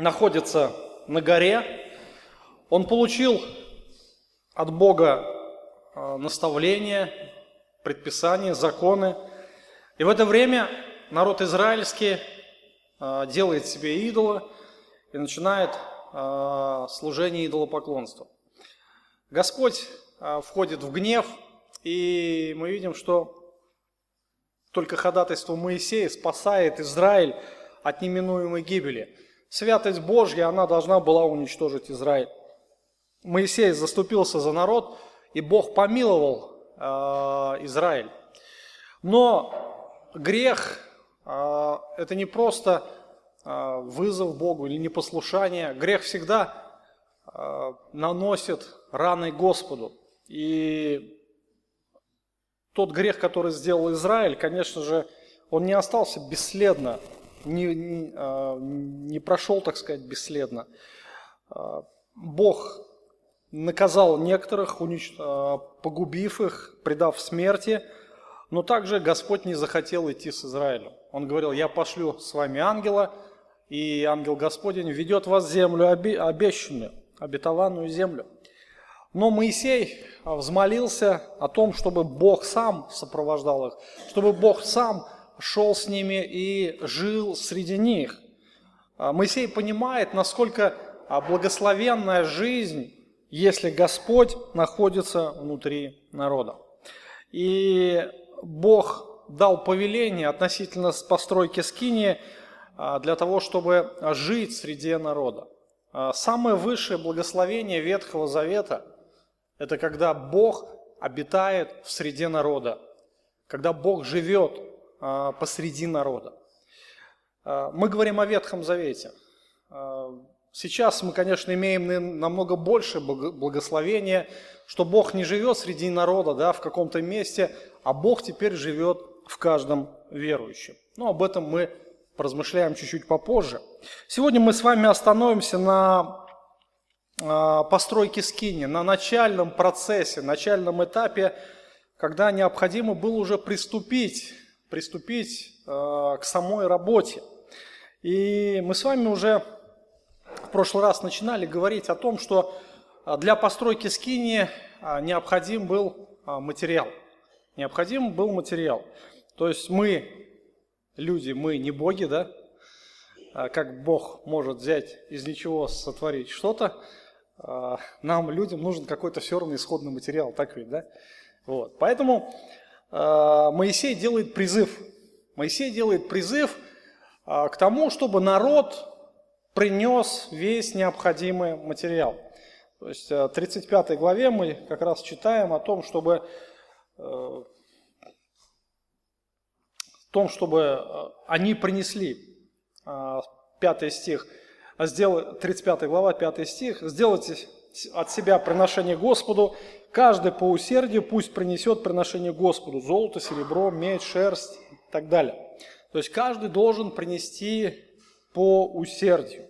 находится на горе. Он получил от Бога а, наставления, предписания, законы. И в это время народ израильский а, делает себе идола и начинает а, служение идолопоклонства. Господь входит в гнев, и мы видим, что только ходатайство Моисея спасает Израиль от неминуемой гибели. Святость Божья, она должна была уничтожить Израиль. Моисей заступился за народ, и Бог помиловал э, Израиль. Но грех э, это не просто э, вызов Богу или непослушание. Грех всегда э, наносит раны Господу. И тот грех, который сделал Израиль, конечно же, он не остался бесследно, не, э, не прошел, так сказать, бесследно. Э, Бог наказал некоторых, унич... А, погубив их, предав смерти, но также Господь не захотел идти с Израилем. Он говорил, я пошлю с вами ангела, и ангел Господень ведет вас в землю обещанную, обетованную землю. Но Моисей взмолился о том, чтобы Бог сам сопровождал их, чтобы Бог сам шел с ними и жил среди них. А Моисей понимает, насколько благословенная жизнь если Господь находится внутри народа. И Бог дал повеление относительно постройки скинии а, для того, чтобы жить среди народа. А, самое высшее благословение Ветхого Завета – это когда Бог обитает в среде народа, когда Бог живет а, посреди народа. Мы говорим о Ветхом Завете. Сейчас мы, конечно, имеем намного больше благословения, что Бог не живет среди народа, да, в каком-то месте, а Бог теперь живет в каждом верующем. Но об этом мы поразмышляем чуть-чуть попозже. Сегодня мы с вами остановимся на а, постройке скини, на начальном процессе, начальном этапе, когда необходимо было уже приступить, приступить а, к самой работе. И мы с вами уже в прошлый раз начинали говорить о том, что а, для постройки скини а, необходим был а, материал. Необходим был материал. То есть мы, люди, мы не боги, да? Как Бог может взять из ничего сотворить что-то, нам, людям, нужен какой-то все равно исходный материал, так ведь, да? Вот. Поэтому Моисей делает призыв. Моисей делает призыв к тому, чтобы народ принес весь необходимый материал. То есть э, в 35 главе мы как раз читаем о том, чтобы, э, о том, чтобы э, они принесли, 5 стих, 35 глава, 5 стих, сделайте от себя приношение Господу, каждый по усердию пусть принесет приношение Господу, золото, серебро, медь, шерсть и так далее. То есть каждый должен принести по усердию.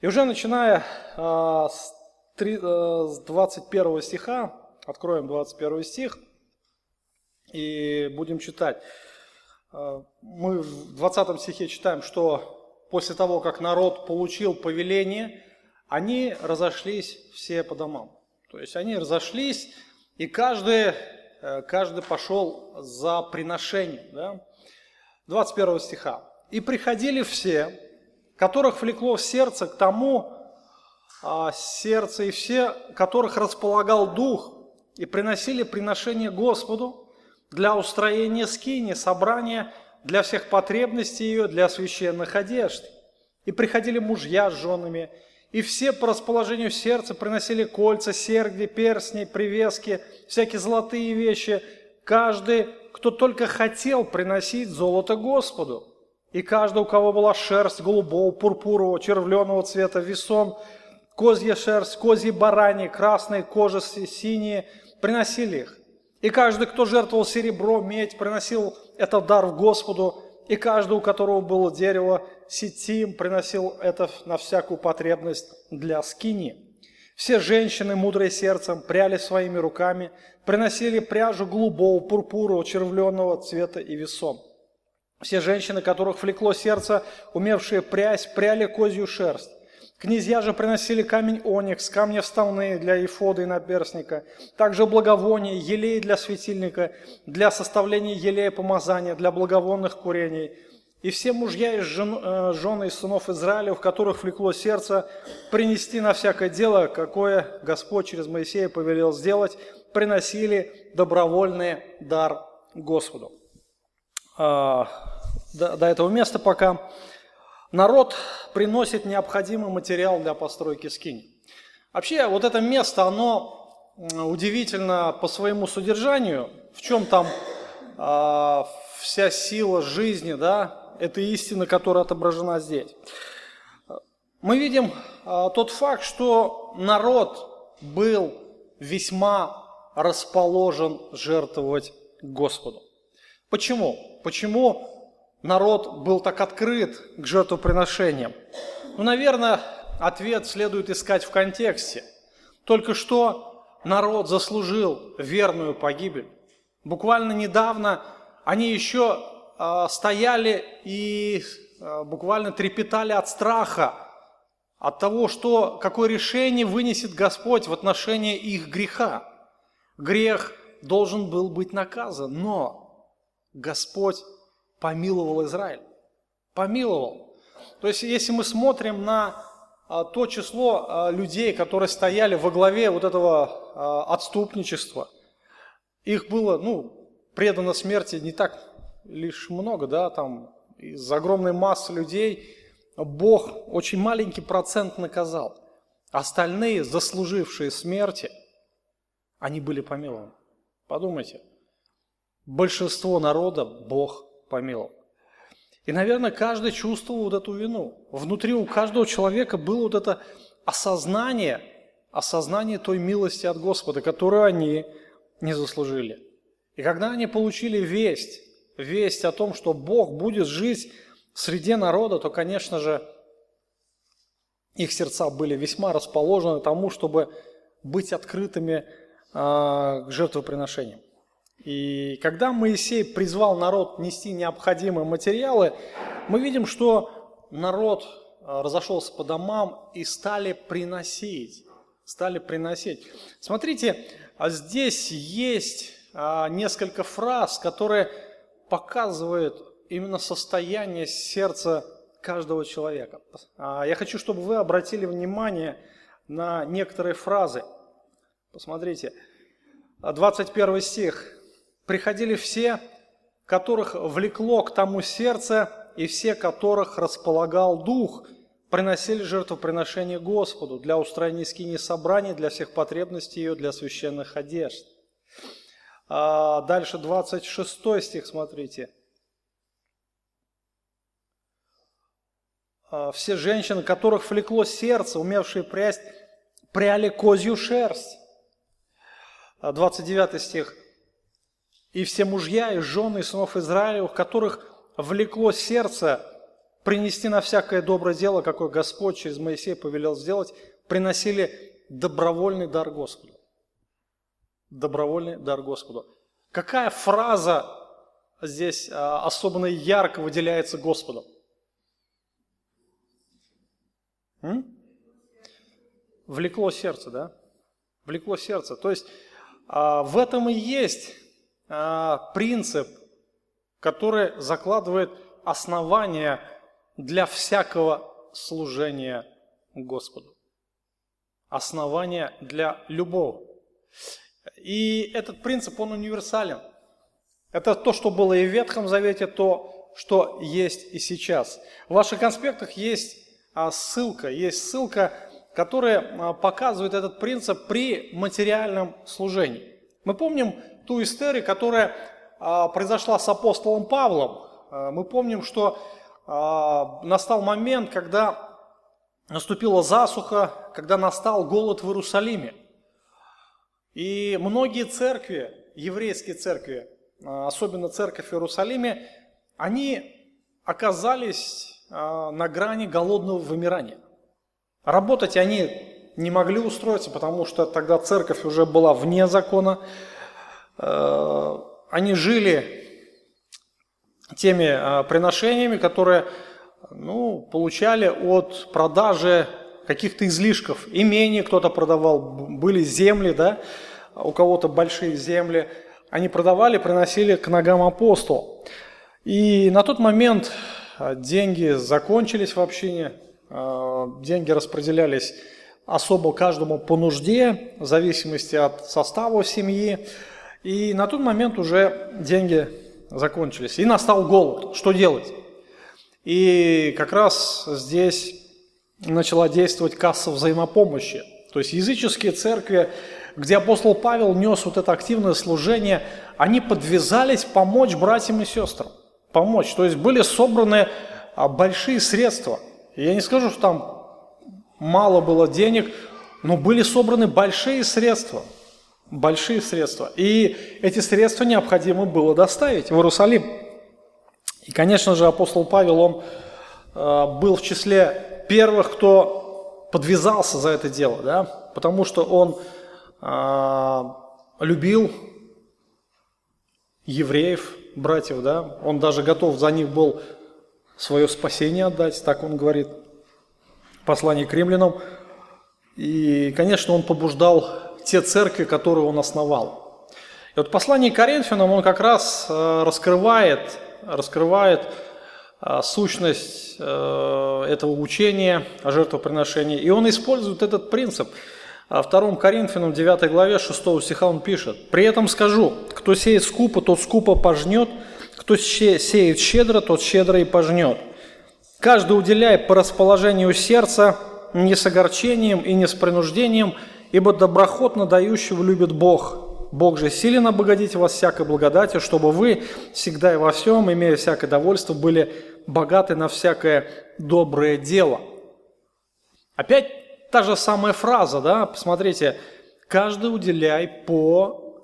И уже начиная а, с 21 э, стиха, откроем 21 стих и будем читать. А, мы в 20 стихе читаем, что после того, как народ получил повеление, они разошлись все по домам. То есть они разошлись, и каждый, э, каждый пошел за приношением. Да? 21 стиха. «И приходили все, которых влекло в сердце к тому, а, сердце и все, которых располагал Дух, и приносили приношение Господу для устроения скини, собрания для всех потребностей ее, для священных одежд. И приходили мужья с женами, и все по расположению сердца приносили кольца, серьги, перстни, привески, всякие золотые вещи, каждый, кто только хотел приносить золото Господу. И каждый, у кого была шерсть голубого, пурпурового, червленого цвета, весон, козья шерсть, козьи барани, красные кожи синие, приносили их. И каждый, кто жертвовал серебро, медь, приносил этот дар в Господу. И каждый, у которого было дерево сетим, приносил это на всякую потребность для скини. Все женщины, мудрые сердцем, пряли своими руками, приносили пряжу голубого, пурпурового, червленого цвета и весон. Все женщины, которых влекло сердце, умевшие прясть, пряли козью шерсть. Князья же приносили камень оникс, камни вставные для ефода и наперстника, также благовоние, елей для светильника, для составления елея помазания, для благовонных курений. И все мужья и жен, э, жены из сынов Израиля, в которых влекло сердце, принести на всякое дело, какое Господь через Моисея повелел сделать, приносили добровольный дар Господу. А, до этого места пока. Народ приносит необходимый материал для постройки скини. Вообще, вот это место, оно удивительно по своему содержанию, в чем там э, вся сила жизни, да, это истина, которая отображена здесь. Мы видим э, тот факт, что народ был весьма расположен жертвовать Господу. Почему? Почему народ был так открыт к жертвоприношениям? Ну, наверное, ответ следует искать в контексте. Только что народ заслужил верную погибель. Буквально недавно они еще э, стояли и э, буквально трепетали от страха, от того, что, какое решение вынесет Господь в отношении их греха. Грех должен был быть наказан, но Господь помиловал Израиль. Помиловал. То есть, если мы смотрим на а, то число а, людей, которые стояли во главе вот этого а, отступничества, их было, ну, предано смерти не так лишь много, да, там из огромной массы людей Бог очень маленький процент наказал. Остальные, заслужившие смерти, они были помилованы. Подумайте, большинство народа Бог помиловал. И, наверное, каждый чувствовал вот эту вину. Внутри у каждого человека было вот это осознание, осознание той милости от Господа, которую они не заслужили. И когда они получили весть, весть о том, что Бог будет жить среди народа, то, конечно же, их сердца были весьма расположены тому, чтобы быть открытыми а, к жертвоприношениям. И когда Моисей призвал народ нести необходимые материалы, мы видим, что народ а, разошелся по домам и стали приносить. Стали приносить. Смотрите, а здесь есть а, несколько фраз, которые показывают именно состояние сердца каждого человека. Я хочу, чтобы вы обратили внимание на некоторые фразы. Посмотрите, 21 стих приходили все, которых влекло к тому сердце, и все, которых располагал дух, приносили жертвоприношение Господу для устроения скини собраний, для всех потребностей ее, для священных одежд. А дальше 26 стих, смотрите. А все женщины, которых влекло сердце, умевшие прясть, пряли козью шерсть. 29 а стих и все мужья и жены и сынов Израилевых, которых влекло сердце принести на всякое доброе дело, какое Господь через Моисея повелел сделать, приносили добровольный дар Господу. Добровольный дар Господу. Какая фраза здесь а, особенно ярко выделяется Господом? М? Влекло сердце, да? Влекло сердце. То есть а, в этом и есть а, принцип, который закладывает основания для всякого служения Господу. Основания для любого. И этот принцип, он универсален. Это то, что было и в Ветхом Завете, то, что есть и сейчас. В ваших конспектах есть а, ссылка, есть ссылка, которая а, показывает этот принцип при материальном служении. Мы помним ту историю, которая а, произошла с апостолом Павлом. А, мы помним, что а, настал момент, когда наступила засуха, когда настал голод в Иерусалиме. И многие церкви, еврейские церкви, особенно церковь в Иерусалиме, они оказались на грани голодного вымирания. Работать они не могли устроиться, потому что тогда церковь уже была вне закона. Э, они жили теми э, приношениями, которые ну, получали от продажи каких-то излишков. Имение кто-то продавал, были земли, да, у кого-то большие земли. Они продавали, приносили к ногам апостола. И на тот момент а, деньги закончились в общине, деньги распределялись особо каждому по нужде, в зависимости от состава семьи. И на тот момент уже деньги закончились. И настал голод. Что делать? И как раз здесь начала действовать касса взаимопомощи. То есть языческие церкви, где апостол Павел нес вот это активное служение, они подвязались помочь братьям и сестрам. Помочь. То есть были собраны а, большие средства. Я не скажу, что там мало было денег, но были собраны большие средства. Большие средства. И эти средства необходимо было доставить в Иерусалим. И, конечно же, апостол Павел, он э, был в числе первых, кто подвязался за это дело, да, потому что он э, любил евреев, братьев, да, он даже готов за них был свое спасение отдать, так он говорит в послании к римлянам. И, конечно, он побуждал те церкви, которые он основал. И вот послание Коринфянам он как раз э, раскрывает раскрывает а, сущность э, этого учения о жертвоприношении. И он использует этот принцип. А в 2 Коринфянам 9 главе 6 стиха он пишет, «При этом скажу, кто сеет скупо, тот скупо пожнет, кто сеет щедро, тот щедро и пожнет. Каждый уделяет по расположению сердца, не с огорчением и не с принуждением, ибо доброхотно дающего любит Бог, Бог же силен обогатить вас всякой благодатью, чтобы вы всегда и во всем, имея всякое довольство, были богаты на всякое доброе дело. Опять та же самая фраза, да, посмотрите, каждый уделяй по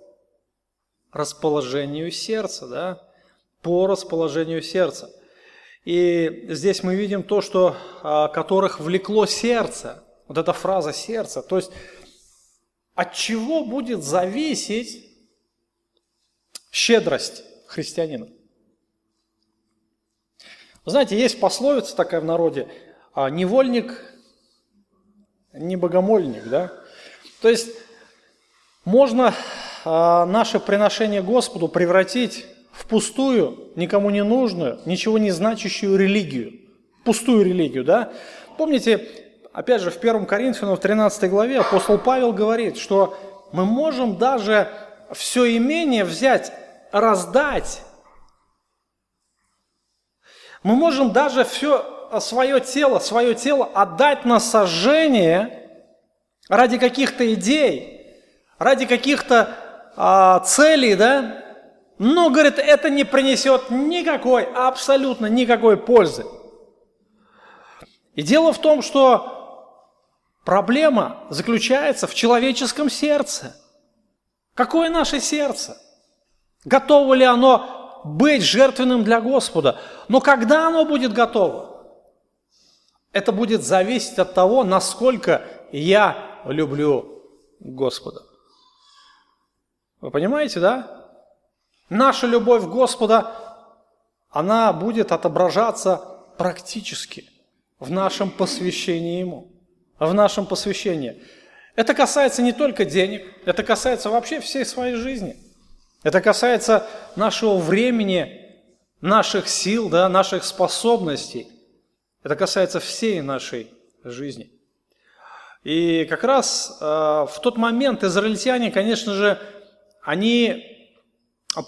расположению сердца, да, по расположению сердца. И здесь мы видим то, что а, которых влекло сердце, вот эта фраза сердца, то есть от чего будет зависеть щедрость христианина? Вы знаете, есть пословица такая в народе, а невольник не богомольник, да? То есть можно а, наше приношение Господу превратить в пустую, никому не нужную, ничего не значащую религию. Пустую религию, да? Помните, опять же, в 1 Коринфянам, в 13 главе апостол Павел говорит, что мы можем даже все имение взять, раздать. Мы можем даже все свое тело, свое тело отдать на сожжение ради каких-то идей, ради каких-то а, целей, да? Но, говорит, это не принесет никакой, абсолютно никакой пользы. И дело в том, что Проблема заключается в человеческом сердце. Какое наше сердце? Готово ли оно быть жертвенным для Господа? Но когда оно будет готово? Это будет зависеть от того, насколько я люблю Господа. Вы понимаете, да? Наша любовь Господа, она будет отображаться практически в нашем посвящении Ему в нашем посвящении. Это касается не только денег, это касается вообще всей своей жизни. Это касается нашего времени, наших сил, да, наших способностей. Это касается всей нашей жизни. И как раз э, в тот момент израильтяне, конечно же, они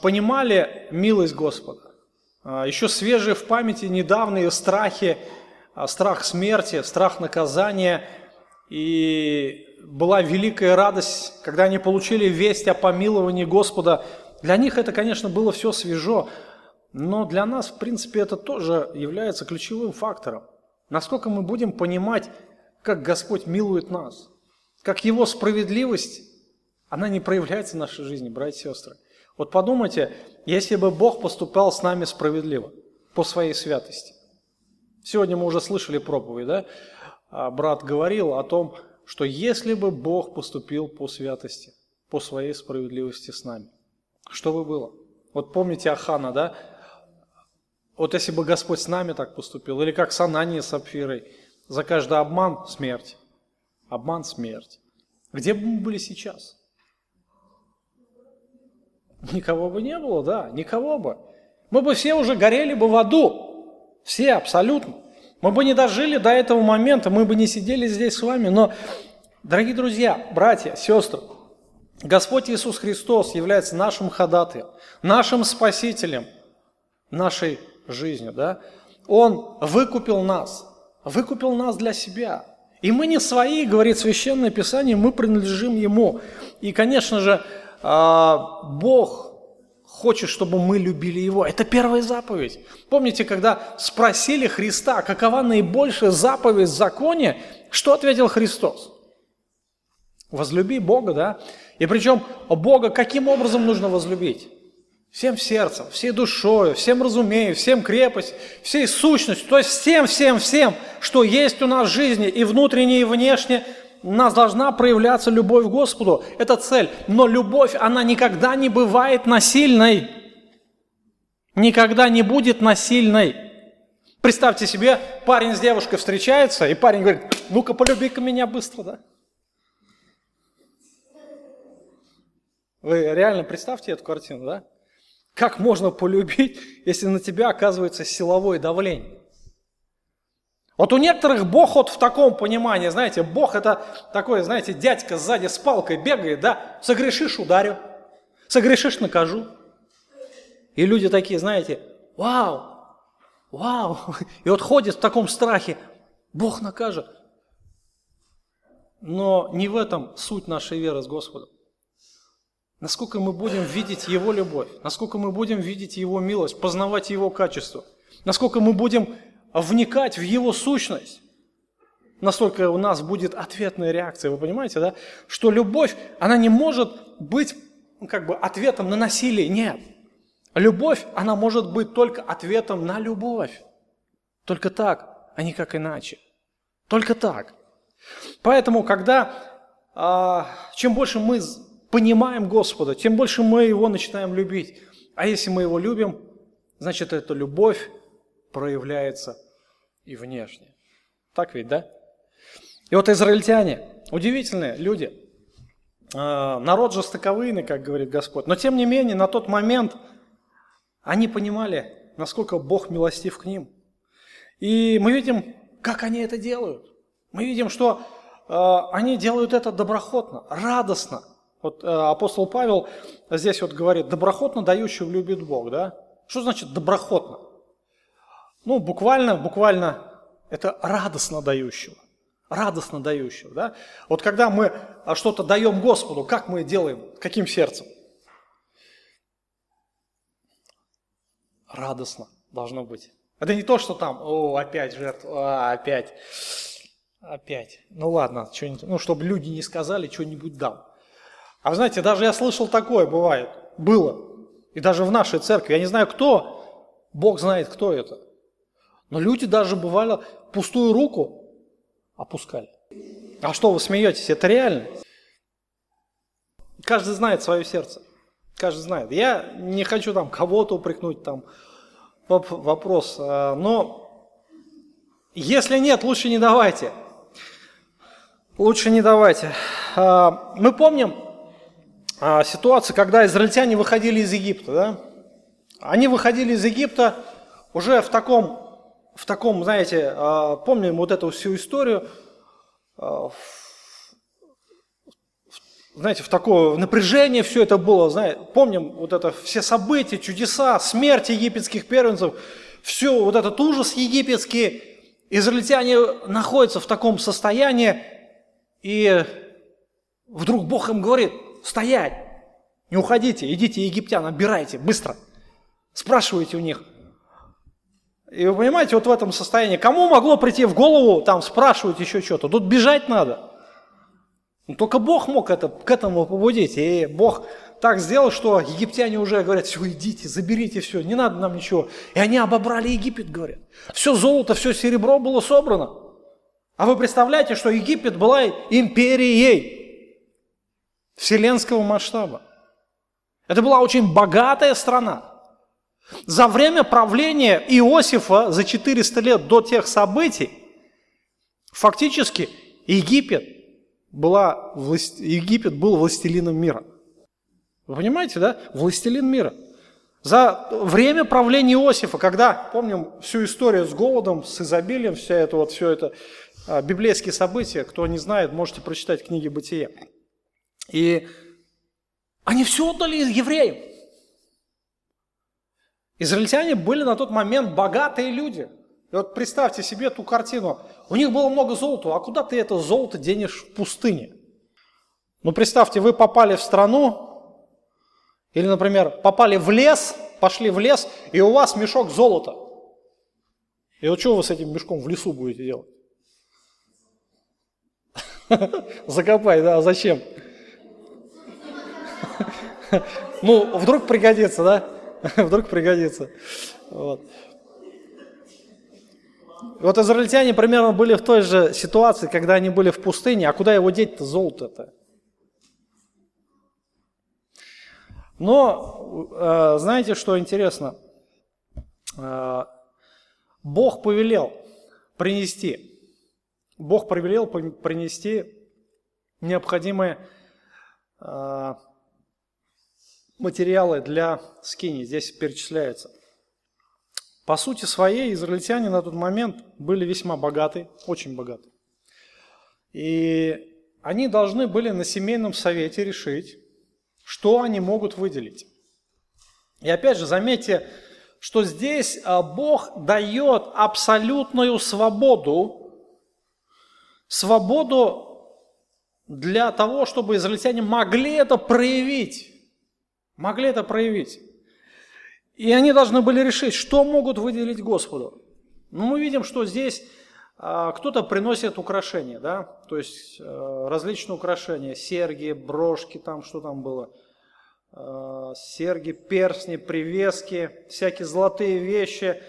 понимали милость Господа. Э, еще свежие в памяти недавние страхи а, страх смерти, страх наказания. И была великая радость, когда они получили весть о помиловании Господа. Для них это, конечно, было все свежо, но для нас, в принципе, это тоже является ключевым фактором. Насколько мы будем понимать, как Господь милует нас, как Его справедливость, она не проявляется в нашей жизни, братья и сестры. Вот подумайте, если бы Бог поступал с нами справедливо, по своей святости, Сегодня мы уже слышали проповедь, да? А брат говорил о том, что если бы Бог поступил по святости, по своей справедливости с нами, что бы было? Вот помните Ахана, да? Вот если бы Господь с нами так поступил, или как с Ананией с Сапфирой, за каждый обман – смерть, обман, смерть. Где бы мы были сейчас? Никого бы не было, да, никого бы. Мы бы все уже горели бы в аду. Все, абсолютно. Мы бы не дожили до этого момента, мы бы не сидели здесь с вами. Но, дорогие друзья, братья, сестры, Господь Иисус Христос является нашим ходатаем, нашим спасителем нашей жизни. Да? Он выкупил нас, выкупил нас для себя. И мы не свои, говорит Священное Писание, мы принадлежим Ему. И, конечно же, а, Бог хочет, чтобы мы любили Его. Это первая заповедь. Помните, когда спросили Христа, какова наибольшая заповедь в законе, что ответил Христос? Возлюби Бога, да? И причем Бога каким образом нужно возлюбить? Всем сердцем, всей душой, всем разумею, всем крепость, всей сущностью, то есть всем, всем, всем, что есть у нас в жизни, и внутренне, и внешне, нас должна проявляться любовь к Господу. Это цель. Но любовь, она никогда не бывает насильной. Никогда не будет насильной. Представьте себе, парень с девушкой встречается, и парень говорит, ну-ка полюби-ка меня быстро, да? Вы реально представьте эту картину, да? Как можно полюбить, если на тебя оказывается силовое давление? Вот у некоторых Бог вот в таком понимании, знаете, Бог это такой, знаете, дядька сзади с палкой бегает, да, согрешишь – ударю, согрешишь – накажу. И люди такие, знаете, вау, вау, и вот ходят в таком страхе, Бог накажет. Но не в этом суть нашей веры с Господом. Насколько мы будем видеть Его любовь, насколько мы будем видеть Его милость, познавать Его качество, насколько мы будем вникать в Его сущность, настолько у нас будет ответная реакция. Вы понимаете, да? Что любовь, она не может быть ну, как бы ответом на насилие. Нет. Любовь, она может быть только ответом на любовь. Только так, а не как иначе. Только так. Поэтому, когда а, чем больше мы понимаем Господа, тем больше мы Его начинаем любить. А если мы Его любим, значит, эта любовь проявляется и внешне. Так ведь, да? И вот израильтяне, удивительные люди, а, народ жестоковыйный, как говорит Господь, но тем не менее на тот момент они понимали, насколько Бог милостив к ним. И мы видим, как они это делают. Мы видим, что э, они делают это доброхотно, радостно, вот э, апостол Павел здесь вот говорит, доброхотно дающего любит Бог, да? Что значит доброхотно? Ну, буквально, буквально это радостно дающего. Радостно дающего, да? Вот когда мы а, что-то даем Господу, как мы делаем? Каким сердцем? Радостно должно быть. Это не то, что там, о, опять жертва, а, опять, опять. Ну ладно, ну, чтобы люди не сказали, что-нибудь дам. А вы знаете, даже я слышал такое бывает, было. И даже в нашей церкви, я не знаю кто, Бог знает, кто это. Но люди даже бывали пустую руку опускали. А что вы смеетесь? Это реально. Каждый знает свое сердце. Каждый знает. Я не хочу там кого-то упрекнуть, там вопрос. А, но если нет, лучше не давайте. Лучше не давайте. А, мы помним, а, ситуация, когда израильтяне выходили из Египта. Да? Они выходили из Египта уже в таком, в таком, знаете, а, помним вот эту всю историю, а, знаете, в такое напряжение все это было, знаете, помним вот это все события, чудеса, смерть египетских первенцев, все вот этот ужас египетский, израильтяне находятся в таком состоянии, и вдруг Бог им говорит, стоять, не уходите, идите египтян, набирайте, быстро. Спрашивайте у них. И вы понимаете, вот в этом состоянии, кому могло прийти в голову, там, спрашивать еще что-то? Тут бежать надо. Но ну, только Бог мог это, к этому побудить. И Бог так сделал, что египтяне уже говорят, все, идите, заберите все, не надо нам ничего. И они обобрали Египет, говорят. Все золото, все серебро было собрано. А вы представляете, что Египет была империей вселенского масштаба. Это была очень богатая страна. За время правления Иосифа, за 400 лет до тех событий, фактически Египет была, власть... Египет был властелином мира. Вы понимаете, да? Властелин мира. За время правления Иосифа, когда, помним всю историю с голодом, с изобилием, вся это вот, все это библейские события, кто не знает, можете прочитать книги Бытия. И они все отдали евреям. Израильтяне были на тот момент богатые люди. И вот представьте себе ту картину. У них было много золота, а куда ты это золото денешь в пустыне? Ну, представьте, вы попали в страну, или, например, попали в лес, пошли в лес, и у вас мешок золота. И вот что вы с этим мешком в лесу будете делать? Закопай, да, зачем? Ну, вдруг пригодится, да? Вдруг пригодится. Вот. Вот израильтяне примерно были в той же ситуации, когда они были в пустыне, а куда его деть-то золото-то? Но, э, знаете, что интересно? Э, Бог повелел принести, Бог повелел принести необходимые э, материалы для скини. Здесь перечисляются. По сути своей, израильтяне на тот момент были весьма богаты, очень богаты. И они должны были на семейном совете решить, что они могут выделить. И опять же, заметьте, что здесь а, Бог дает абсолютную свободу, свободу для того, чтобы израильтяне могли это проявить. Могли это проявить. И они должны были решить, что могут выделить Господу. Ну, мы видим, что здесь а, кто-то приносит украшения, да, то есть а, различные украшения, серьги, брошки, там что там было, а, серьги, перстни, привески, всякие золотые вещи.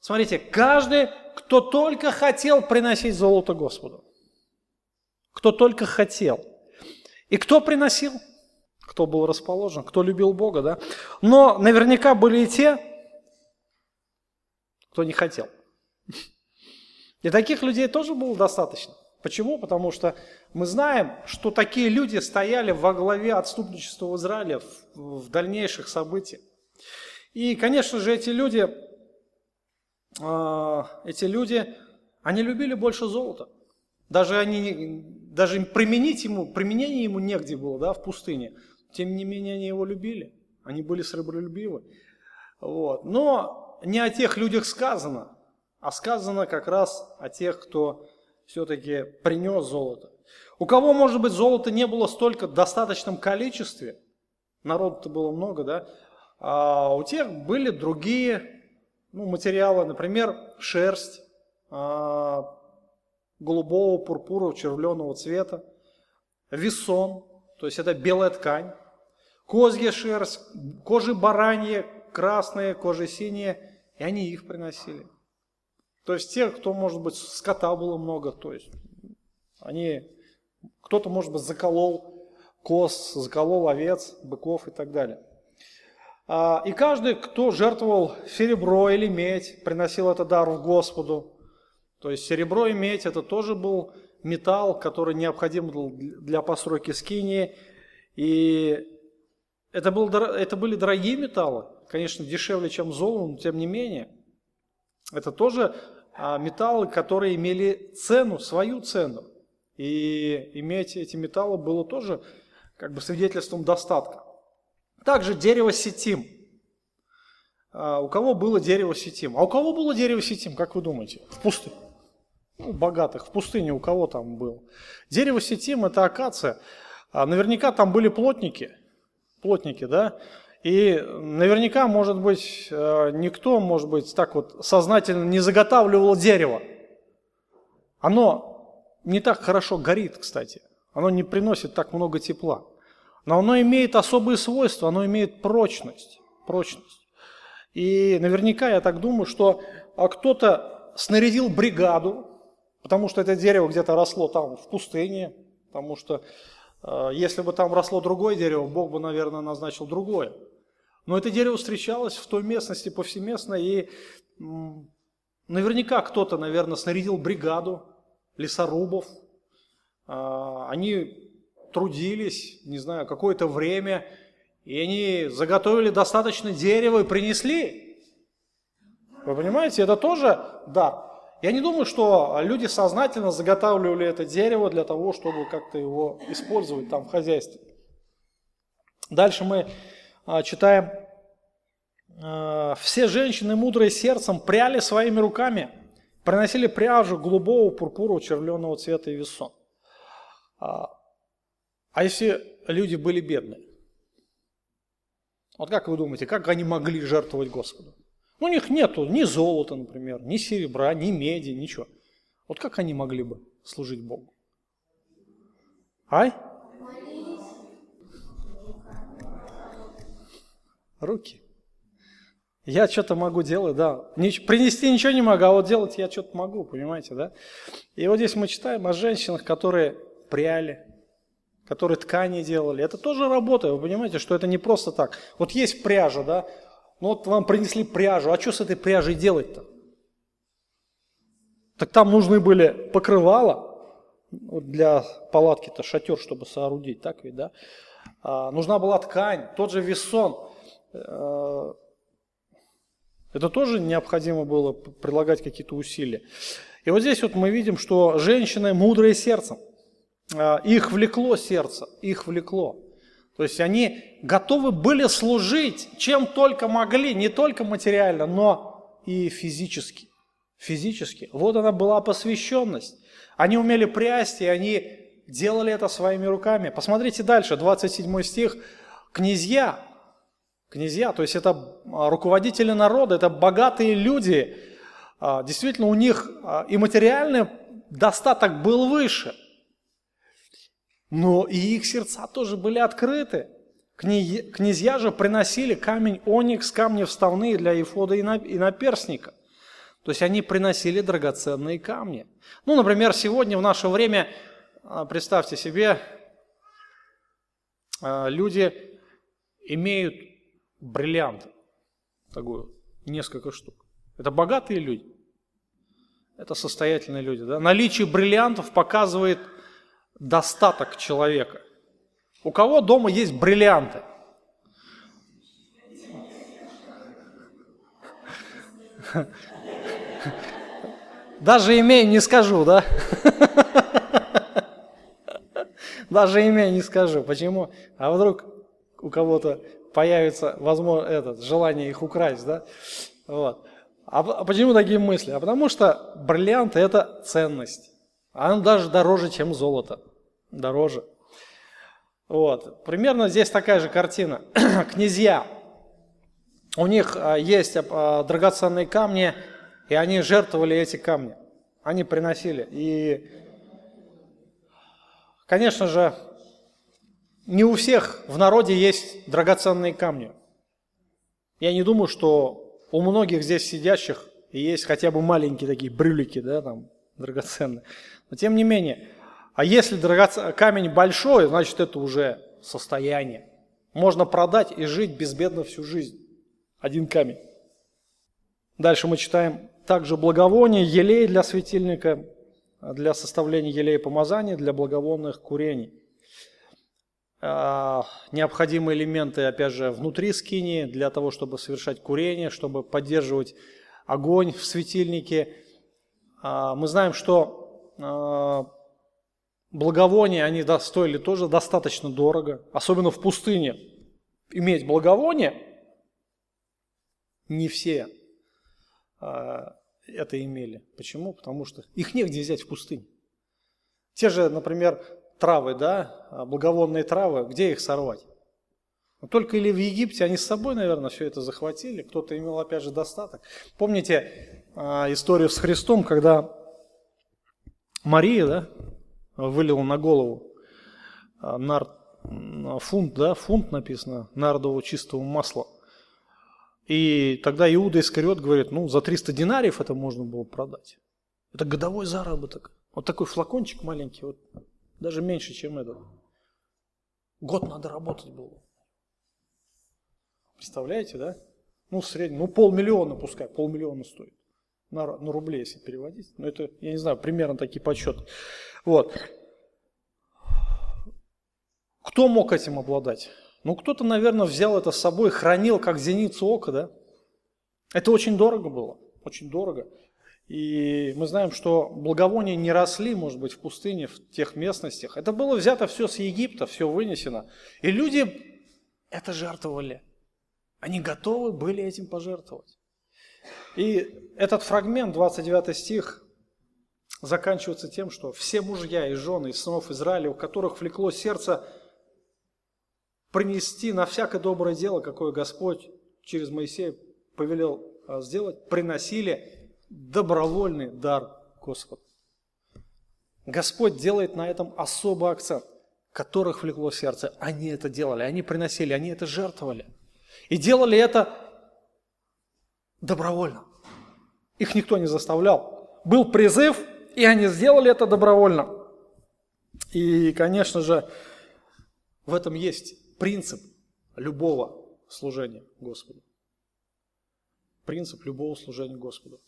Смотрите, каждый, кто только хотел приносить золото Господу, кто только хотел. И кто приносил? Кто был расположен, кто любил Бога, да. Но наверняка были и те, кто не хотел. И таких людей тоже было достаточно. Почему? Потому что мы знаем, что такие люди стояли во главе отступничества в Израиле в, в дальнейших событиях. И, конечно же, эти люди, э, эти люди, они любили больше золота. Даже, они, даже применить ему, применение ему негде было да, в пустыне. Тем не менее, они его любили, они были сребролюбивы. Вот. Но не о тех людях сказано, а сказано как раз о тех, кто все-таки принес золото. У кого, может быть, золота не было столько в достаточном количестве, народу-то было много, да, а у тех были другие ну, материалы, например, шерсть а, голубого, пурпурового, червленого цвета, весон, то есть это белая ткань, козья шерсть, кожи бараньи, красные, кожи синие, и они их приносили. То есть те, кто, может быть, скота было много, то есть они, кто-то, может быть, заколол коз, заколол овец, быков и так далее. А, и каждый, кто жертвовал серебро или медь, приносил это дар в Господу. То есть серебро и медь это тоже был металл, который необходим был для постройки скинии. И это, был, это были дорогие металлы, конечно, дешевле, чем золото, но тем не менее. Это тоже а, металлы, которые имели цену, свою цену. И иметь эти металлы было тоже как бы свидетельством достатка. Также дерево сетим. А, у кого было дерево сетим? А у кого было дерево сетим, как вы думаете? В пустыне. Ну, богатых, в пустыне у кого там было? Дерево сетим – это акация. А наверняка там были плотники – плотники, да, и наверняка, может быть, э, никто, может быть, так вот сознательно не заготавливал дерево. Оно не так хорошо горит, кстати. Оно не приносит так много тепла. Но оно имеет особые свойства, оно имеет прочность. прочность. И наверняка я так думаю, что а кто-то снарядил бригаду, потому что это дерево где-то росло там в пустыне, потому что если бы там росло другое дерево, Бог бы, наверное, назначил другое. Но это дерево встречалось в той местности повсеместно, и наверняка кто-то, наверное, снарядил бригаду лесорубов, а, они трудились, не знаю, какое-то время, и они заготовили достаточно дерева и принесли. Вы понимаете, это тоже дар. Я не думаю, что люди сознательно заготавливали это дерево для того, чтобы как-то его использовать там в хозяйстве. Дальше мы а, читаем, а, все женщины, мудрые сердцем, пряли своими руками, приносили пряжу голубого, пурпура, червленого цвета и весон. А, а если люди были бедные? Вот как вы думаете, как они могли жертвовать Господу? У них нету ни золота, например, ни серебра, ни меди, ничего. Вот как они могли бы служить Богу? Ай? Руки. Я что-то могу делать, да. принести ничего не могу, а вот делать я что-то могу, понимаете, да? И вот здесь мы читаем о женщинах, которые пряли, которые ткани делали. Это тоже работа, вы понимаете, что это не просто так. Вот есть пряжа, да, ну вот вам принесли пряжу, а что с этой пряжей делать-то? Так там нужны были покрывала для палатки-то, шатер, чтобы соорудить, так ведь, да? А, нужна была ткань, тот же весон. А, это тоже необходимо было прилагать какие-то усилия. И вот здесь вот мы видим, что женщины мудрые сердцем. А, их влекло сердце, их влекло. То есть они готовы были служить, чем только могли, не только материально, но и физически. Физически. Вот она была посвященность. Они умели прясть, и они делали это своими руками. Посмотрите дальше, 27 стих. Князья, князья, то есть это а, руководители народа, это богатые люди. А, действительно, у них а, и материальный достаток был выше – но и их сердца тоже были открыты. Князья же приносили камень оникс, камни вставные для ефода и наперсника. То есть они приносили драгоценные камни. Ну, например, сегодня в наше время, а, представьте себе, а, люди имеют бриллианты, такую, несколько штук. Это богатые люди, это состоятельные люди. Да? Наличие бриллиантов показывает достаток человека. У кого дома есть бриллианты? Даже имея не скажу, да? Даже имея не скажу. Почему? А вдруг у кого-то появится возможно, этот, желание их украсть, да? Вот. А, а почему такие мысли? А потому что бриллианты – это ценность. Оно даже дороже, чем золото дороже. Вот. Примерно здесь такая же картина. Князья. У них а, есть а, драгоценные камни, и они жертвовали эти камни. Они приносили. И, конечно же, не у всех в народе есть драгоценные камни. Я не думаю, что у многих здесь сидящих есть хотя бы маленькие такие брюлики, да, там, драгоценные. Но тем не менее, а если камень большой, значит это уже состояние. Можно продать и жить безбедно всю жизнь. Один камень. Дальше мы читаем также благовоние, елей для светильника, для составления елея помазания, для благовонных курений. А, необходимые элементы, опять же, внутри скини, для того, чтобы совершать курение, чтобы поддерживать огонь в светильнике. А, мы знаем, что а, Благовония, они стоили тоже достаточно дорого, особенно в пустыне. Иметь благовоние не все а, это имели. Почему? Потому что их негде взять в пустыне. Те же, например, травы, да, а, благовонные травы, где их сорвать? Только или в Египте они с собой, наверное, все это захватили, кто-то имел, опять же, достаток. Помните а, историю с Христом, когда Мария, да, вылил на голову а, нар, фунт, да, фунт написано, нардового чистого масла. И тогда Иуда Искариот говорит, ну, за 300 динариев это можно было продать. Это годовой заработок. Вот такой флакончик маленький, вот, даже меньше, чем этот. Год надо работать было. Представляете, да? Ну, в среднем, ну, полмиллиона пускай, полмиллиона стоит. На, на рубли, если переводить. Ну, это, я не знаю, примерно такие подсчеты. Вот. Кто мог этим обладать? Ну, кто-то, наверное, взял это с собой, хранил как зеницу ока, да? Это очень дорого было, очень дорого. И мы знаем, что благовония не росли, может быть, в пустыне, в тех местностях. Это было взято все с Египта, все вынесено. И люди это жертвовали. Они готовы были этим пожертвовать. И этот фрагмент, 29 стих, заканчивается тем, что все мужья и жены из сынов Израиля, у которых влекло сердце принести на всякое доброе дело, какое Господь через Моисея повелел а, сделать, приносили добровольный дар Господу. Господь делает на этом особый акцент, которых влекло сердце. Они это делали, они приносили, они это жертвовали. И делали это добровольно. Их никто не заставлял. Был призыв, и они сделали это добровольно. И, конечно же, в этом есть принцип любого служения Господу. Принцип любого служения Господу.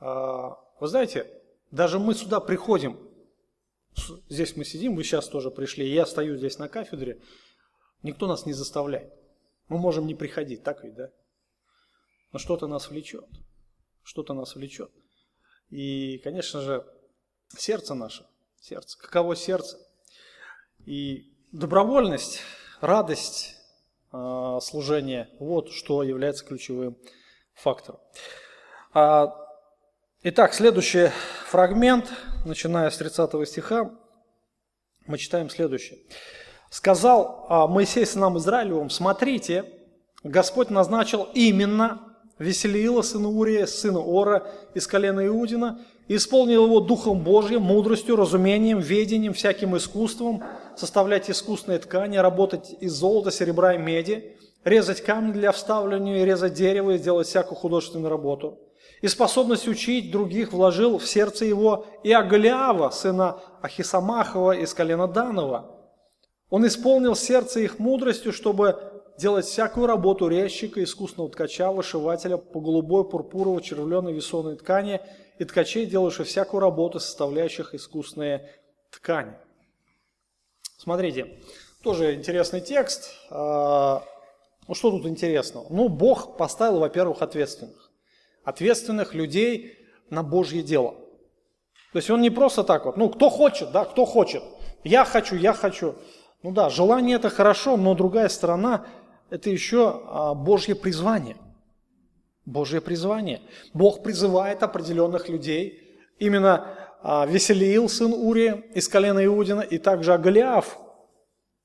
А, вы знаете, даже мы сюда приходим, здесь мы сидим, вы сейчас тоже пришли, я стою здесь на кафедре, никто нас не заставляет. Мы можем не приходить, так ведь, да? Но что-то нас влечет, что-то нас влечет. И, конечно же, сердце наше, сердце, каково сердце. И добровольность, радость э, служения, вот что является ключевым фактором. А, итак, следующий фрагмент, начиная с 30 стиха, мы читаем следующее. «Сказал а, Моисей сынам Израилевым, смотрите, Господь назначил именно Веселиила, сына Урия, сына Ора из колена Иудина, исполнил его Духом Божьим, мудростью, разумением, ведением, всяким искусством, составлять искусные ткани, работать из золота, серебра и меди, резать камни для вставления, резать дерево и делать всякую художественную работу. И способность учить других вложил в сердце его и Агалиава, сына Ахисамахова из колена Данова. Он исполнил сердце их мудростью, чтобы делать всякую работу резчика, искусного ткача, вышивателя по голубой, пурпуровой, червленой, весонной ткани и ткачей, делающих всякую работу, составляющих искусные ткани. Смотрите, тоже интересный текст. А, ну что тут интересного? Ну, Бог поставил, во-первых, ответственных. Ответственных людей на Божье дело. То есть он не просто так вот, ну кто хочет, да, кто хочет. Я хочу, я хочу. Ну да, желание это хорошо, но другая сторона это еще а, Божье призвание. Божье призвание. Бог призывает определенных людей. Именно а, Веселиил, сын Урия, из колена Иудина, и также Агалиаф,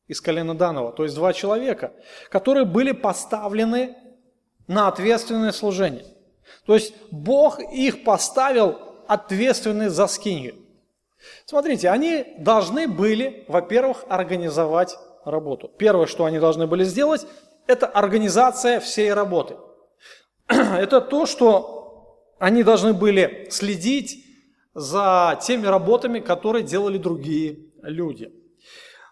из колена Данова, то есть два человека, которые были поставлены на ответственное служение. То есть Бог их поставил ответственны за скинию. Смотрите, они должны были, во-первых, организовать работу. Первое, что они должны были сделать, это организация всей работы. Это то, что они должны были следить за теми работами, которые делали другие люди.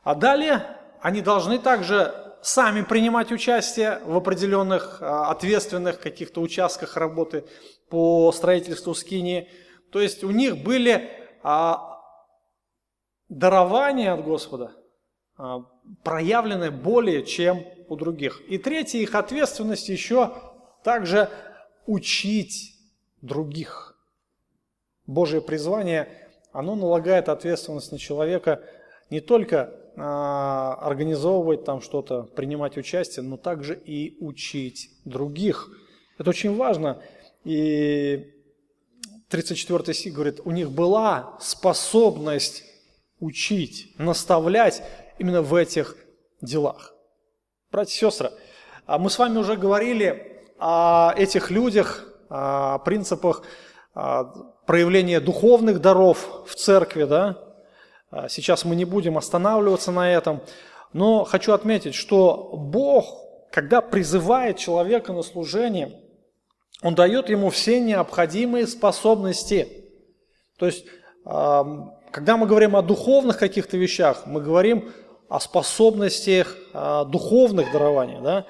А далее они должны также сами принимать участие в определенных а, ответственных каких-то участках работы по строительству скини. То есть у них были а, дарования от Господа, а, проявлены более чем у других. И третья их ответственность еще также учить других. Божье призвание, оно налагает ответственность на человека не только а, организовывать там что-то, принимать участие, но также и учить других. Это очень важно. И 34 стих говорит, у них была способность учить, наставлять именно в этих делах. Братья и сестры, а мы с вами уже говорили о этих людях, о принципах проявления духовных даров в церкви, да? А сейчас мы не будем останавливаться на этом, но хочу отметить, что Бог, когда призывает человека на служение, Он дает ему все необходимые способности. То есть, когда мы говорим о духовных каких-то вещах, мы говорим о способностях о духовных дарований. Да?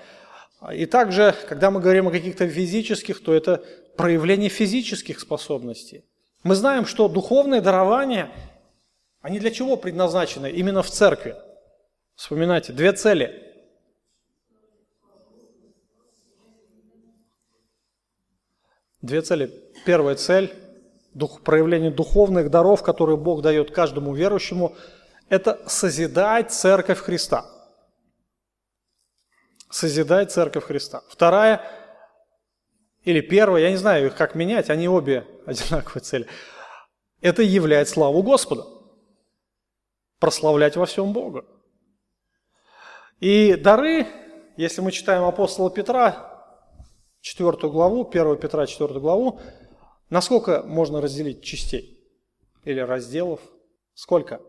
И также, когда мы говорим о каких-то физических, то это проявление физических способностей. Мы знаем, что духовные дарования, они для чего предназначены именно в церкви? Вспоминайте, две цели. Две цели. Первая цель – проявление духовных даров, которые Бог дает каждому верующему – это созидать церковь Христа. Созидать церковь Христа. Вторая или первая, я не знаю как менять, они обе одинаковые цели. Это являть славу Господа. Прославлять во всем Бога. И дары, если мы читаем апостола Петра, 4 главу, 1 Петра 4 главу, насколько можно разделить частей или разделов? Сколько?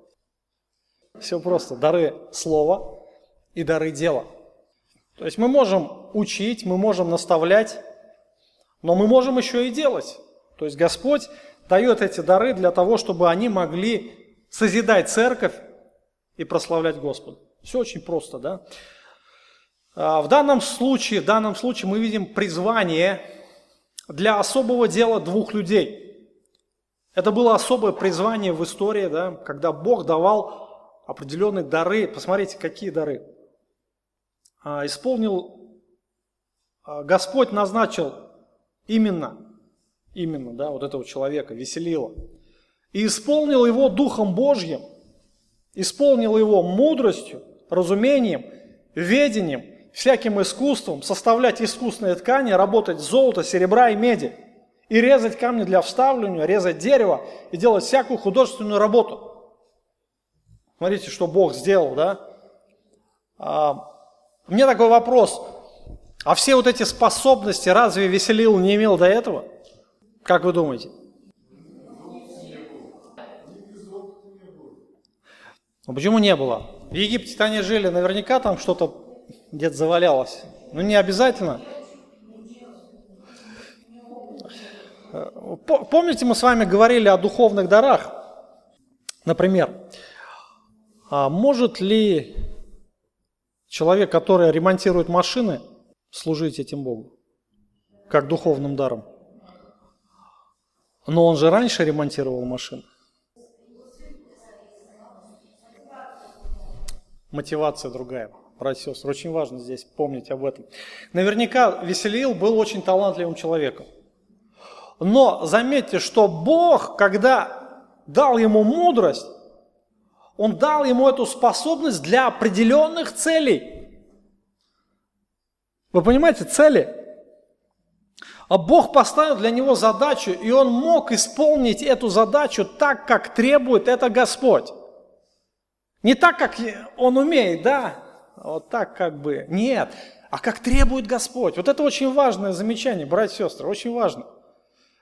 Все просто. Дары слова и дары дела. То есть мы можем учить, мы можем наставлять, но мы можем еще и делать. То есть Господь дает эти дары для того, чтобы они могли созидать церковь и прославлять Господа. Все очень просто, да? А, в данном случае, в данном случае мы видим призвание для особого дела двух людей. Это было особое призвание в истории, да, когда Бог давал определенные дары. Посмотрите, какие дары. А, исполнил, а, Господь назначил именно, именно, да, вот этого человека, веселила. И исполнил его Духом Божьим, исполнил его мудростью, разумением, ведением – всяким искусством, составлять искусственные ткани, работать с золота, серебра и меди, и резать камни для вставления, резать дерево и делать всякую художественную работу. Смотрите, что Бог сделал, да? А, у меня такой вопрос. А все вот эти способности разве Веселил не имел до этого? Как вы думаете? Ну почему не было? В Египте они жили, наверняка там что-то где-то завалялось. Ну, не обязательно. Помните, мы с вами говорили о духовных дарах? Например, а может ли человек, который ремонтирует машины, служить этим Богу, как духовным даром? Но он же раньше ремонтировал машины. Мотивация другая братья и сестры. Очень важно здесь помнить об этом. Наверняка Веселиил был очень талантливым человеком. Но заметьте, что Бог, когда дал ему мудрость, Он дал ему эту способность для определенных целей. Вы понимаете, цели? А Бог поставил для него задачу, и он мог исполнить эту задачу так, как требует это Господь. Не так, как он умеет, да, вот так как бы. Нет, а как требует Господь. Вот это очень важное замечание, братья и сестры, очень важно.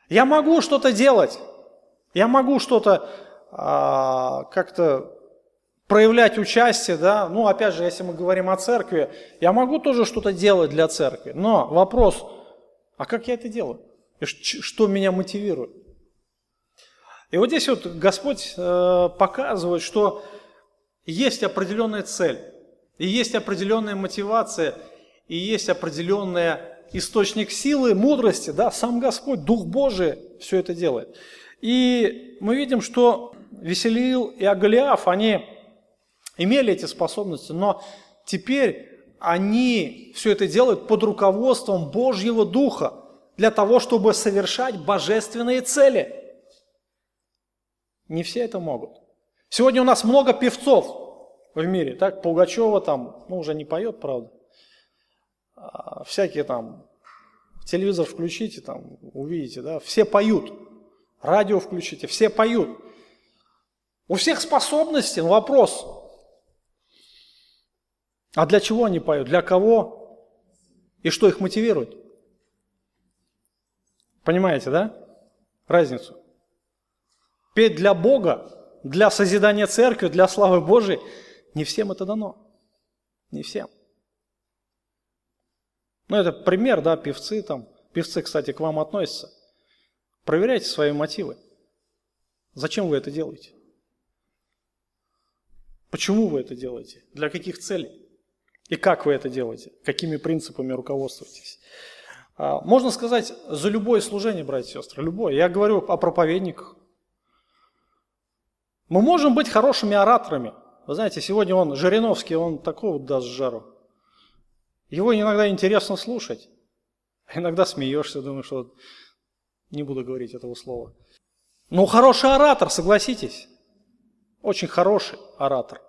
Я могу что-то делать, я могу что-то а, как-то проявлять участие, да, ну, опять же, если мы говорим о церкви, я могу тоже что-то делать для церкви, но вопрос, а как я это делаю? И что меня мотивирует? И вот здесь вот Господь э, показывает, что есть определенная цель. И есть определенная мотивация, и есть определенный источник силы, мудрости, да, сам Господь, Дух Божий все это делает. И мы видим, что Веселиил и Агалиаф, они имели эти способности, но теперь они все это делают под руководством Божьего Духа для того, чтобы совершать божественные цели. Не все это могут. Сегодня у нас много певцов, в мире. Так, Пугачева там, ну, уже не поет, правда. А всякие там, телевизор включите, там, увидите, да, все поют. Радио включите, все поют. У всех способности, но вопрос. А для чего они поют? Для кого? И что их мотивирует? Понимаете, да? Разницу. Петь для Бога, для созидания церкви, для славы Божией – не всем это дано. Не всем. Ну, это пример, да, певцы там. Певцы, кстати, к вам относятся. Проверяйте свои мотивы. Зачем вы это делаете? Почему вы это делаете? Для каких целей? И как вы это делаете? Какими принципами руководствуетесь? А, можно сказать, за любое служение, братья и сестры, любое. Я говорю о проповедниках. Мы можем быть хорошими ораторами – Вы знаете, сегодня он, Жириновский, он такого даст жару. Его иногда интересно слушать. Иногда смеешься, думаешь, что не буду говорить этого слова. Но хороший оратор, согласитесь. Очень хороший оратор.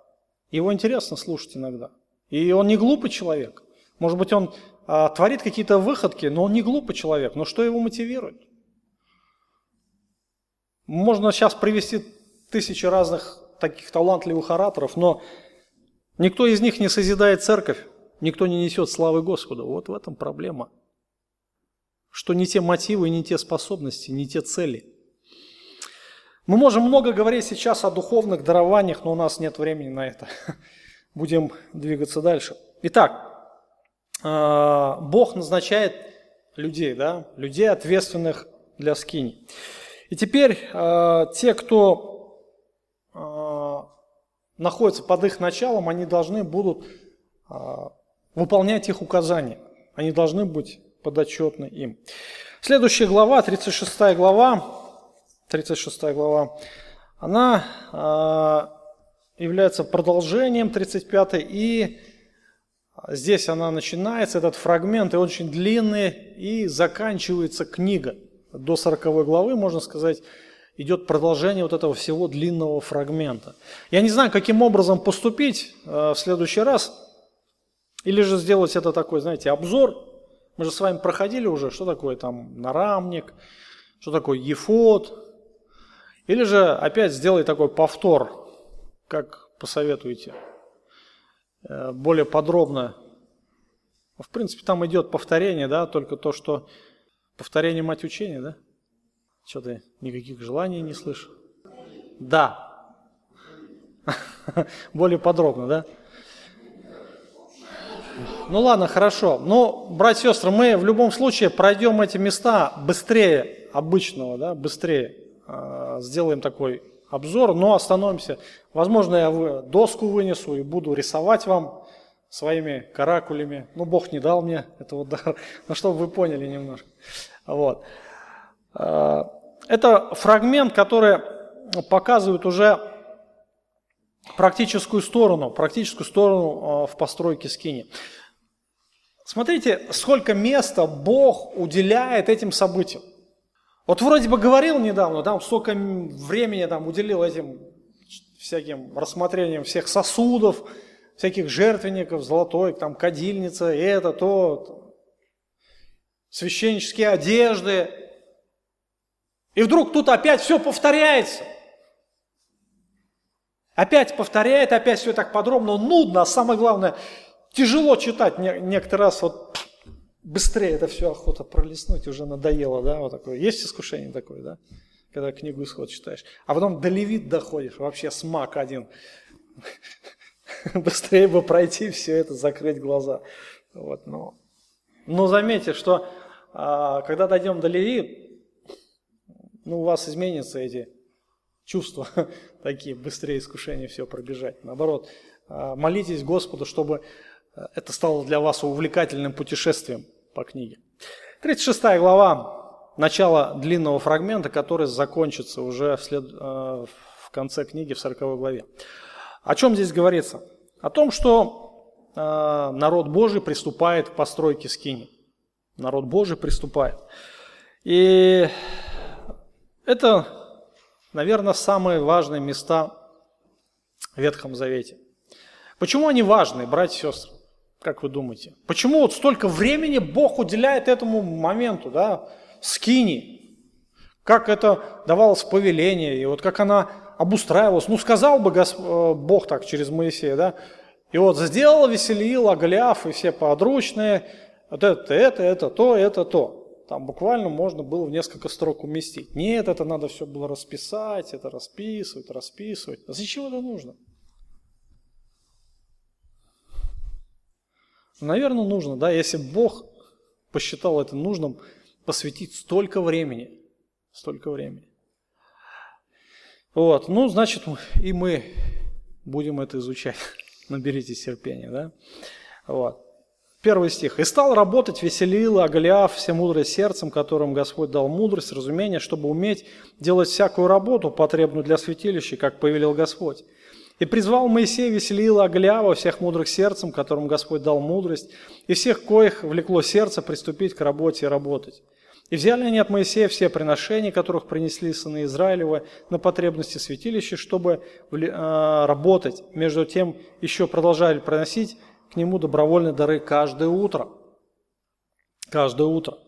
Его интересно слушать иногда. И он не глупый человек. Может быть, он а, творит какие-то выходки, но он не глупый человек. Но что его мотивирует? Можно сейчас привести тысячи разных таких талантливых ораторов, но никто из них не созидает церковь, никто не несет славы Господу. Вот в этом проблема. Что не те мотивы, не те способности, не те цели. Мы можем много говорить сейчас о духовных дарованиях, но у нас нет времени на это. Будем двигаться дальше. Итак, а, Бог назначает людей, да, людей, ответственных для скини. И теперь э, те, кто э, находится под их началом, они должны будут выполнять их указания. Они должны быть подотчетны им. Следующая глава, 36 глава, 36 глава, она является продолжением 35 и здесь она начинается, этот фрагмент, и очень длинный, и заканчивается книга – до 40 главы, можно сказать, идет продолжение вот этого всего длинного фрагмента. Я не знаю, каким образом поступить э, в следующий раз, или же сделать это такой, знаете, обзор. Мы же с вами проходили уже, что такое там нарамник, что такое ефот. Или же опять сделать такой повтор, как посоветуете, э, более подробно. В принципе, там идет повторение, да, только то, что Повторение мать учения, да? Что ты никаких желаний не слышишь? Да. Более подробно, да? Ну ладно, хорошо. Но, братья и сестры, мы в любом случае пройдем эти места быстрее обычного, да, быстрее. Э, сделаем такой обзор, но остановимся. Возможно, я доску вынесу и буду рисовать вам своими каракулями. Ну, Бог не дал мне этого дара, но чтобы вы поняли немножко. Вот. А, это фрагмент, который показывает уже практическую сторону, практическую сторону а, в постройке скини. Смотрите, сколько места Бог уделяет этим событиям. Вот вроде бы говорил недавно, там столько времени там уделил этим всяким рассмотрением всех сосудов, всяких жертвенников, золотой, там кадильница, это, то, священнические одежды. И вдруг тут опять все повторяется. Опять повторяет, опять все так подробно, нудно, а самое главное, тяжело читать. Некоторый раз вот быстрее это все охота пролистнуть, уже надоело, да, вот такое. Есть искушение такое, да, когда книгу исход читаешь. А потом до Левит доходишь, вообще смак один. быстрее бы пройти все это, закрыть глаза. Вот, но, но заметьте, что а, когда дойдем до Леви, ну, у вас изменятся эти чувства такие, быстрее искушения все пробежать. Наоборот, а, молитесь Господу, чтобы а, это стало для вас увлекательным путешествием по книге. 36 глава, начало длинного фрагмента, который закончится уже в, след... А, в конце книги, в 40 главе. О чем здесь говорится? О том, что э, народ Божий приступает к постройке скини. Народ Божий приступает. И это, наверное, самые важные места в Ветхом Завете. Почему они важны, братья и сестры? Как вы думаете? Почему вот столько времени Бог уделяет этому моменту, да, скини? Как это давалось повеление, и вот как она обустраивалось. Ну, сказал бы Госп... Э, Бог так через Моисея, да, и вот сделал, веселил, Агляв и все подручные, вот это, это, это, то, это, то. Там буквально можно было в несколько строк уместить. Нет, это надо все было расписать, это расписывать, расписывать. А зачем это нужно? Наверное, нужно, да, если Бог посчитал это нужным, посвятить столько времени, столько времени. Вот, ну, значит, и мы будем это изучать. Наберитесь терпения, да? Вот. Первый стих. «И стал работать Веселил, Аголиаф, все мудрые сердцем, которым Господь дал мудрость, разумение, чтобы уметь делать всякую работу, потребную для святилища, как повелел Господь. И призвал Моисей Веселила Аглява, всех мудрых сердцем, которым Господь дал мудрость, и всех, коих влекло сердце приступить к работе и работать. И взяли они от Моисея все приношения, которых принесли сыны Израилева на потребности святилища, чтобы а, работать. Между тем еще продолжали приносить к нему добровольные дары каждое утро. Каждое утро.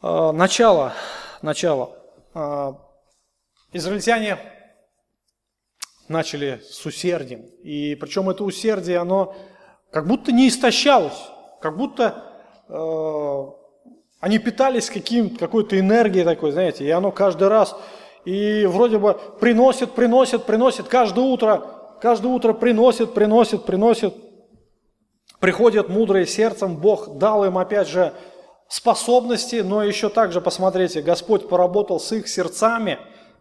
А, начало. Начало. А, израильтяне начали с усердием. И причем это усердие, оно как будто не истощалось, как будто э, они питались каким, какой-то энергией такой, знаете, и оно каждый раз, и вроде бы приносит, приносит, приносит, каждое утро, каждое утро приносит, приносит, приносит. Приходят мудрые сердцем, Бог дал им опять же способности, но еще также, посмотрите, Господь поработал с их сердцами.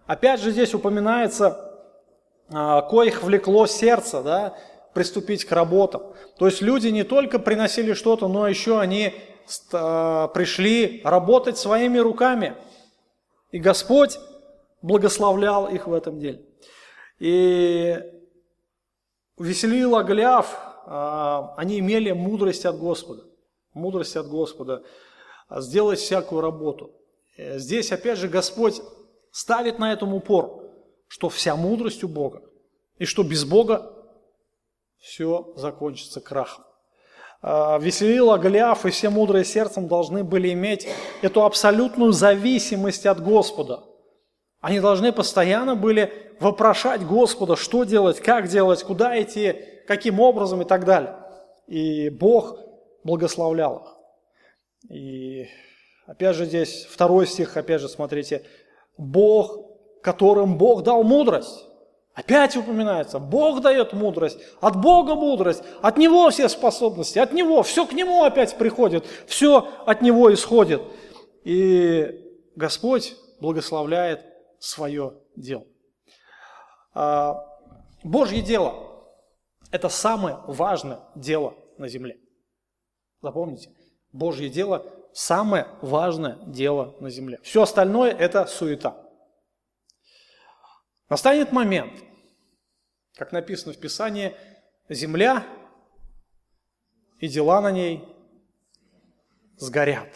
Опять же здесь упоминается коих влекло сердце, да, приступить к работам. То есть люди не только приносили что-то, но еще они а, пришли работать своими руками. И Господь благословлял их в этом деле. И веселил Агляв, а, они имели мудрость от Господа. Мудрость от Господа сделать всякую работу. Здесь опять же Господь ставит на этом упор что вся мудрость у Бога, и что без Бога все закончится крахом. А, Веселил Голиаф и все мудрые сердцем должны были иметь эту абсолютную зависимость от Господа. Они должны постоянно были вопрошать Господа, что делать, как делать, куда идти, каким образом и так далее. И Бог благословлял их. И опять же здесь второй стих, опять же смотрите, Бог которым Бог дал мудрость. Опять упоминается, Бог дает мудрость, от Бога мудрость, от Него все способности, от Него, все к Нему опять приходит, все от Него исходит. И Господь благословляет свое дело. А, Божье дело – это самое важное дело на земле. Запомните, Божье дело – самое важное дело на земле. Все остальное – это суета. Настанет момент, как написано в Писании, земля и дела на ней сгорят.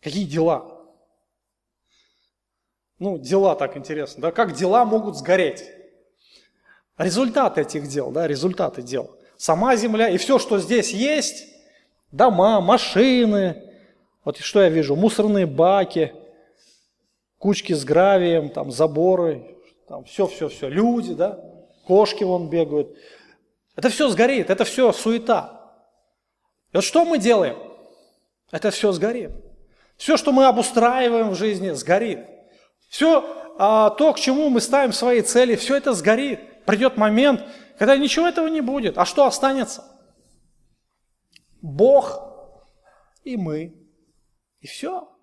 Какие дела? Ну, дела так интересно, да, как дела могут сгореть? Результаты этих дел, да, результаты дел. Сама земля и все, что здесь есть, дома, машины, вот что я вижу, мусорные баки – кучки с гравием, там заборы, там все-все-все, люди, да, кошки вон бегают. Это все сгорит, это все суета. И вот что мы делаем? Это все сгорит. Все, что мы обустраиваем в жизни, сгорит. Все а, то, к чему мы ставим свои цели, все это сгорит. Придет момент, когда ничего этого не будет. А что останется? Бог и мы. И все.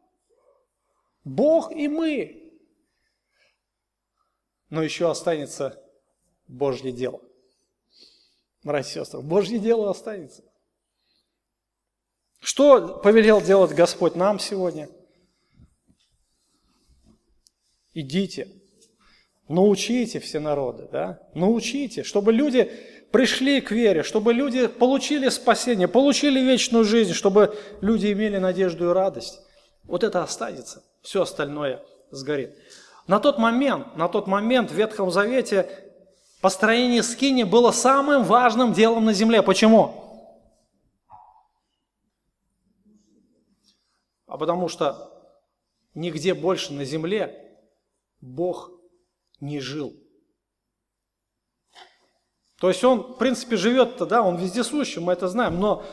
Бог и мы. Но еще останется Божье дело. Братья и сестры, Божье дело останется. Что повелел делать Господь нам сегодня? Идите, научите все народы, да? научите, чтобы люди пришли к вере, чтобы люди получили спасение, получили вечную жизнь, чтобы люди имели надежду и радость. Вот это останется все остальное сгорит. На тот момент, на тот момент в Ветхом Завете построение скини было самым важным делом на земле. Почему? А потому что нигде больше на земле Бог не жил. То есть он, в принципе, живет-то, да, он вездесущий, мы это знаем, но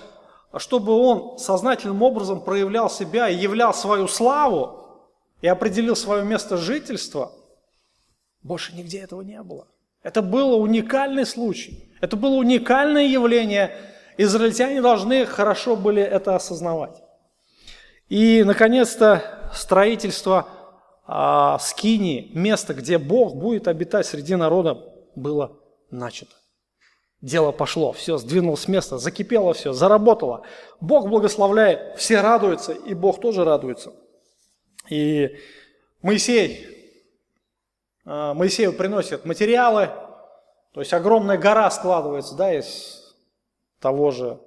чтобы он сознательным образом проявлял себя и являл свою славу, и определил свое место жительства, больше нигде этого не было. Это был уникальный случай. Это было уникальное явление. Израильтяне должны хорошо были это осознавать. И, наконец-то, строительство а, Скинии, место, где Бог будет обитать среди народа, было начато. Дело пошло, все, сдвинулось с места, закипело все, заработало. Бог благословляет, все радуются, и Бог тоже радуется. И Моисей э, Моисею приносят материалы, то есть огромная гора складывается да, из того же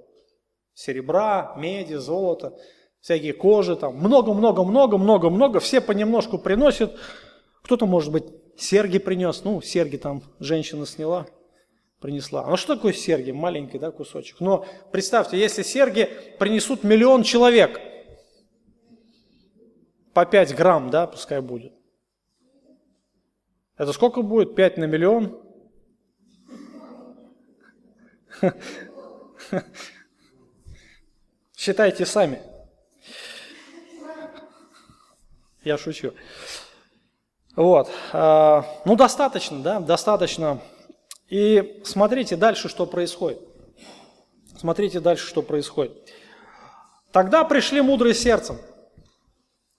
серебра, меди, золота, всякие кожи, там много-много-много-много-много, все понемножку приносят. Кто-то, может быть, серьги принес, ну, серьги там женщина сняла, принесла. Ну что такое серьги? Маленький, да, кусочек. Но представьте, если серьги принесут миллион человек, по 5 грамм, да, пускай будет. Это сколько будет? 5 на миллион? Считайте сами. Я шучу. Вот. А, ну, достаточно, да, достаточно. И смотрите дальше, что происходит. Смотрите дальше, что происходит. Тогда пришли мудрые сердцем,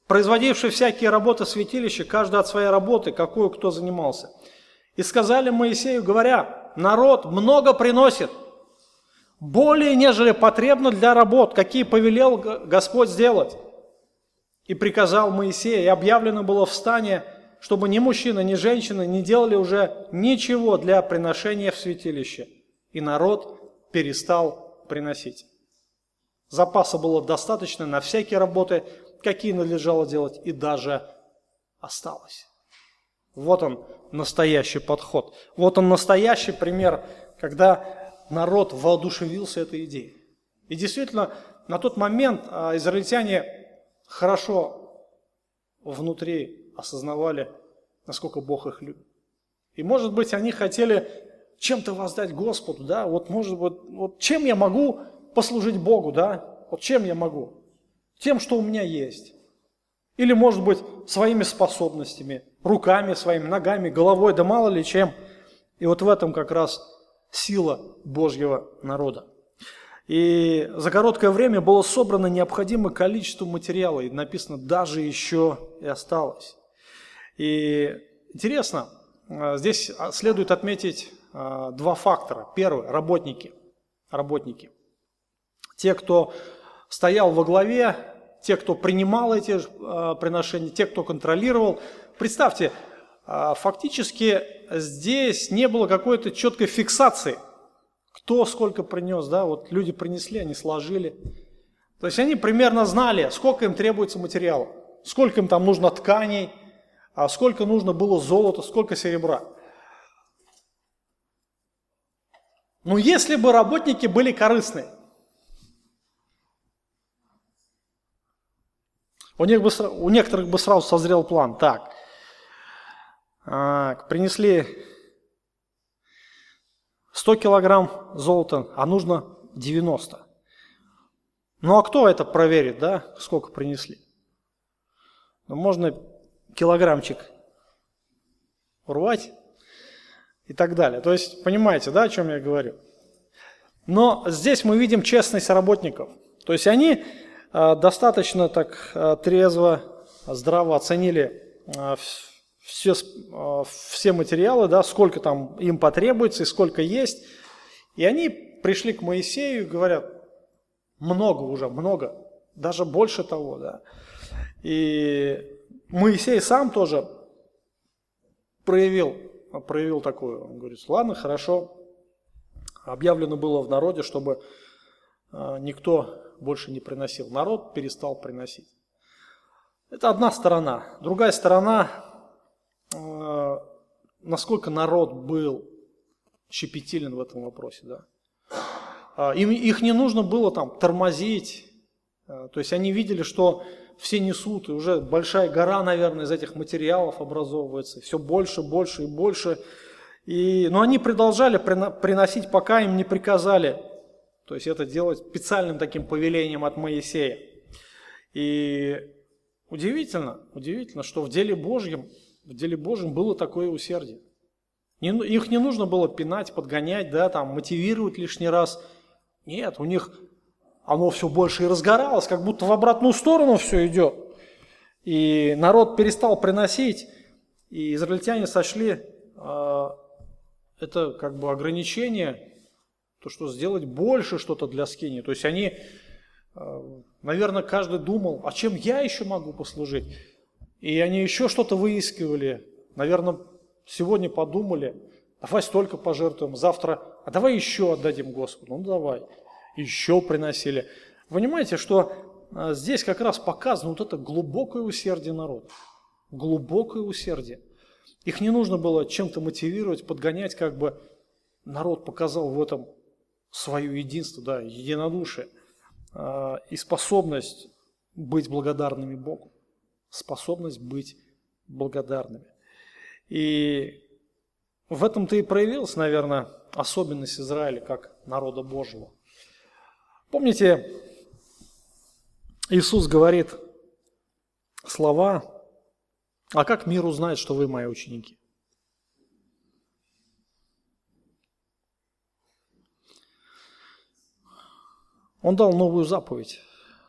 производившие всякие работы святилища, каждый от своей работы, какую кто занимался. И сказали Моисею, говоря, народ много приносит – более нежели потребно для работ, какие повелел Господь сделать. И приказал Моисея, и объявлено было в стане, чтобы ни мужчина, ни женщина не делали уже ничего для приношения в святилище. И народ перестал приносить. Запаса было достаточно на всякие работы, какие надлежало делать, и даже осталось. Вот он настоящий подход. Вот он настоящий пример, когда народ воодушевился этой идеей. И действительно, на тот момент а, израильтяне хорошо внутри осознавали, насколько Бог их любит. И может быть, они хотели чем-то воздать Господу, да, вот может быть, вот чем я могу послужить Богу, да, вот чем я могу? Тем, что у меня есть. Или, может быть, своими способностями, руками своими, ногами, головой, да мало ли чем. И вот в этом как раз сила Божьего народа. И за короткое время было собрано необходимое количество материала, и написано, даже еще и осталось. И интересно, а, здесь следует отметить а, два фактора. Первый – работники. Работники. Те, кто стоял во главе, те, кто принимал эти а, приношения, те, кто контролировал. Представьте, фактически здесь не было какой-то четкой фиксации, кто сколько принес, да, вот люди принесли, они сложили. То есть они примерно знали, сколько им требуется материала, сколько им там нужно тканей, а сколько нужно было золота, сколько серебра. Но если бы работники были корыстны, у, них бы, у некоторых бы сразу созрел план. Так, а, принесли 100 килограмм золота, а нужно 90. Ну а кто это проверит, да, сколько принесли? Ну, можно килограммчик урвать и так далее. То есть, понимаете, да, о чем я говорю? Но здесь мы видим честность работников. То есть они э, достаточно так э, трезво, здраво оценили э, все, все материалы, да, сколько там им потребуется и сколько есть. И они пришли к Моисею и говорят, много уже, много, даже больше того, да. И Моисей сам тоже проявил, проявил такое, он говорит, ладно, хорошо, объявлено было в народе, чтобы а, никто больше не приносил. Народ перестал приносить. Это одна сторона. Другая сторона, Э, насколько народ был щепетилен в этом вопросе. Да. А, им, их не нужно было там тормозить, то есть они видели, что все несут, и уже большая гора, наверное, из этих материалов образовывается, все больше, больше и больше. И, но они продолжали приносить, пока им не приказали, то есть это делать специальным таким повелением от Моисея. И удивительно, удивительно, что в деле Божьем в деле Божьем было такое усердие. Их не нужно было пинать, подгонять, да, там, мотивировать лишний раз. Нет, у них оно все больше и разгоралось, как будто в обратную сторону все идет. И народ перестал приносить, и израильтяне сошли э, это как бы ограничение, то, что сделать больше что-то для скини. То есть они, э, наверное, каждый думал, а чем я еще могу послужить? И они еще что-то выискивали. Наверное, сегодня подумали, давай столько пожертвуем, завтра, а давай еще отдадим Господу, ну давай, еще приносили. Понимаете, что а, здесь как раз показано вот это глубокое усердие народа, глубокое усердие. Их не нужно было чем-то мотивировать, подгонять, как бы народ показал в этом свое единство, да, единодушие э, и способность быть благодарными Богу, способность быть благодарными. И в этом-то и проявилась, наверное, особенность Израиля как народа Божьего. Помните, Иисус говорит слова а как мир узнает, что вы мои ученики? Он дал новую заповедь,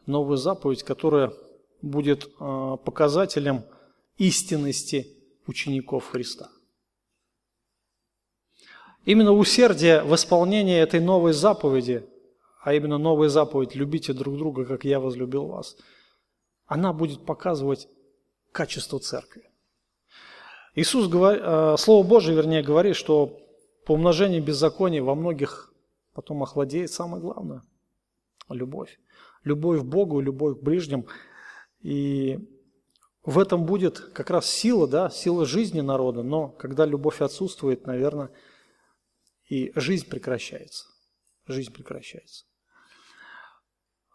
новую заповедь, которая будет а, показателем истинности учеников Христа. Именно усердие в исполнении этой новой заповеди, а именно новая заповедь «любите друг друга, как я возлюбил вас», она будет показывать качество церкви. Иисус, э, Слово Божие, вернее, говорит, что по умножению беззакония во многих потом охладеет самое главное – любовь. Любовь к Богу, любовь к ближним. И в этом будет как раз сила, да, сила жизни народа, но когда любовь отсутствует, наверное, и жизнь прекращается. Жизнь прекращается.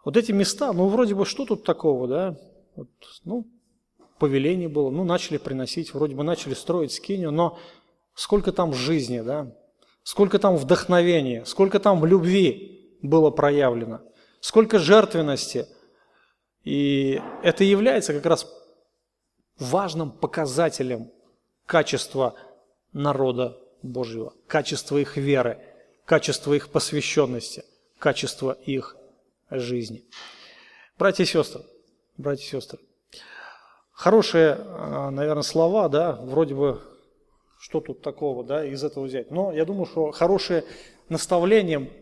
Вот эти места, ну, вроде бы, что тут такого, да? Вот, ну, повеление было, ну, начали приносить, вроде бы начали строить скинию, но сколько там жизни, да, сколько там вдохновения, сколько там любви было проявлено, сколько жертвенности. И это является как раз важным показателем качества народа Божьего, качества их веры, качества их посвященности, качества их жизни. Братья и сестры, братья и сестры, Хорошие, а, наверное, слова, да, вроде бы, что тут такого, да, из этого взять. Но я думаю, что хорошее наставление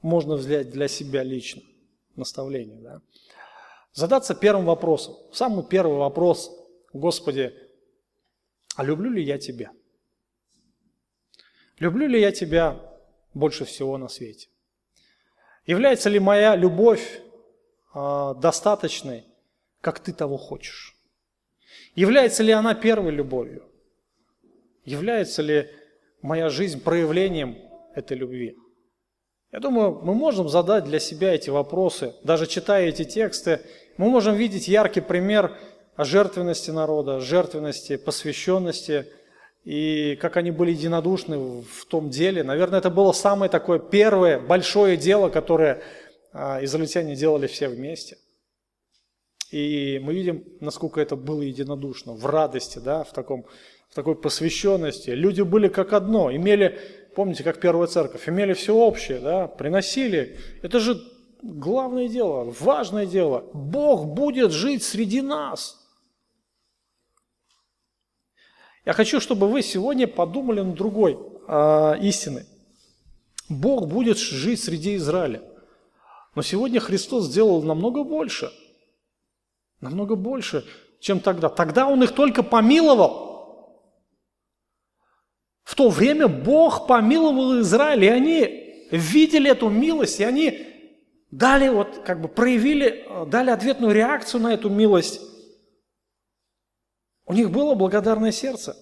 можно взять для себя лично. Наставление, да. Задаться первым вопросом. Самый первый вопрос, Господи, а люблю ли я Тебя? Люблю ли я Тебя больше всего на свете? Является ли моя любовь э, достаточной, как Ты того хочешь? Является ли она первой любовью? Является ли моя жизнь проявлением этой любви? Я думаю, мы можем задать для себя эти вопросы, даже читая эти тексты, мы можем видеть яркий пример жертвенности народа, жертвенности, посвященности, и как они были единодушны в том деле. Наверное, это было самое такое первое большое дело, которое а, израильтяне делали все вместе. И мы видим, насколько это было единодушно, в радости, да, в, таком, в такой посвященности. Люди были как одно, имели, помните, как первая церковь, имели все общее, да, приносили. Это же главное дело, важное дело. Бог будет жить среди нас. Я хочу, чтобы вы сегодня подумали на другой э, истины. Бог будет жить среди Израиля. Но сегодня Христос сделал намного больше – Намного больше, чем тогда. Тогда Он их только помиловал. В то время Бог помиловал Израиль, и они видели эту милость, и они дали, вот, как бы проявили, дали ответную реакцию на эту милость. У них было благодарное сердце.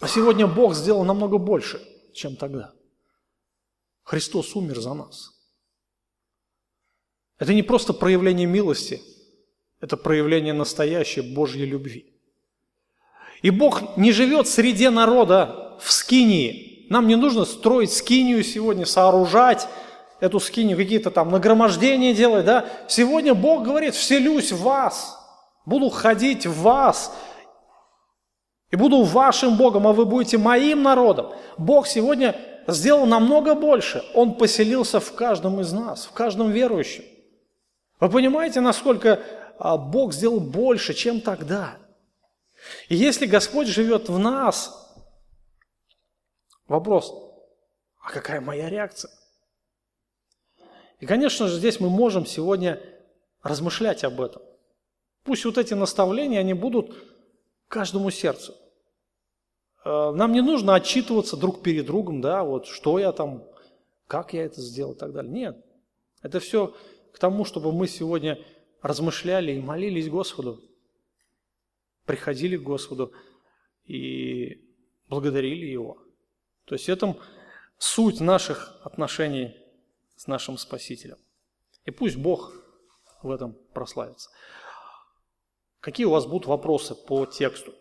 А сегодня Бог сделал намного больше, чем тогда. Христос умер за нас. Это не просто проявление милости – это проявление настоящей Божьей любви. И Бог не живет среди народа в скинии. Нам не нужно строить скинию сегодня, сооружать эту скинию, какие-то там нагромождения делать. Да? Сегодня Бог говорит, вселюсь в вас, буду ходить в вас, и буду вашим Богом, а вы будете моим народом. Бог сегодня сделал намного больше. Он поселился в каждом из нас, в каждом верующем. Вы понимаете, насколько а Бог сделал больше, чем тогда. И если Господь живет в нас, вопрос, а какая моя реакция? И, конечно же, здесь мы можем сегодня размышлять об этом. Пусть вот эти наставления, они будут каждому сердцу. э, нам не нужно отчитываться друг перед другом, да, вот что я там, как я это сделал и так далее. Нет, это все к тому, чтобы мы сегодня размышляли и молились Господу, приходили к Господу и благодарили Его. То есть это суть наших отношений с нашим Спасителем. И пусть Бог в этом прославится. Какие у вас будут вопросы по тексту?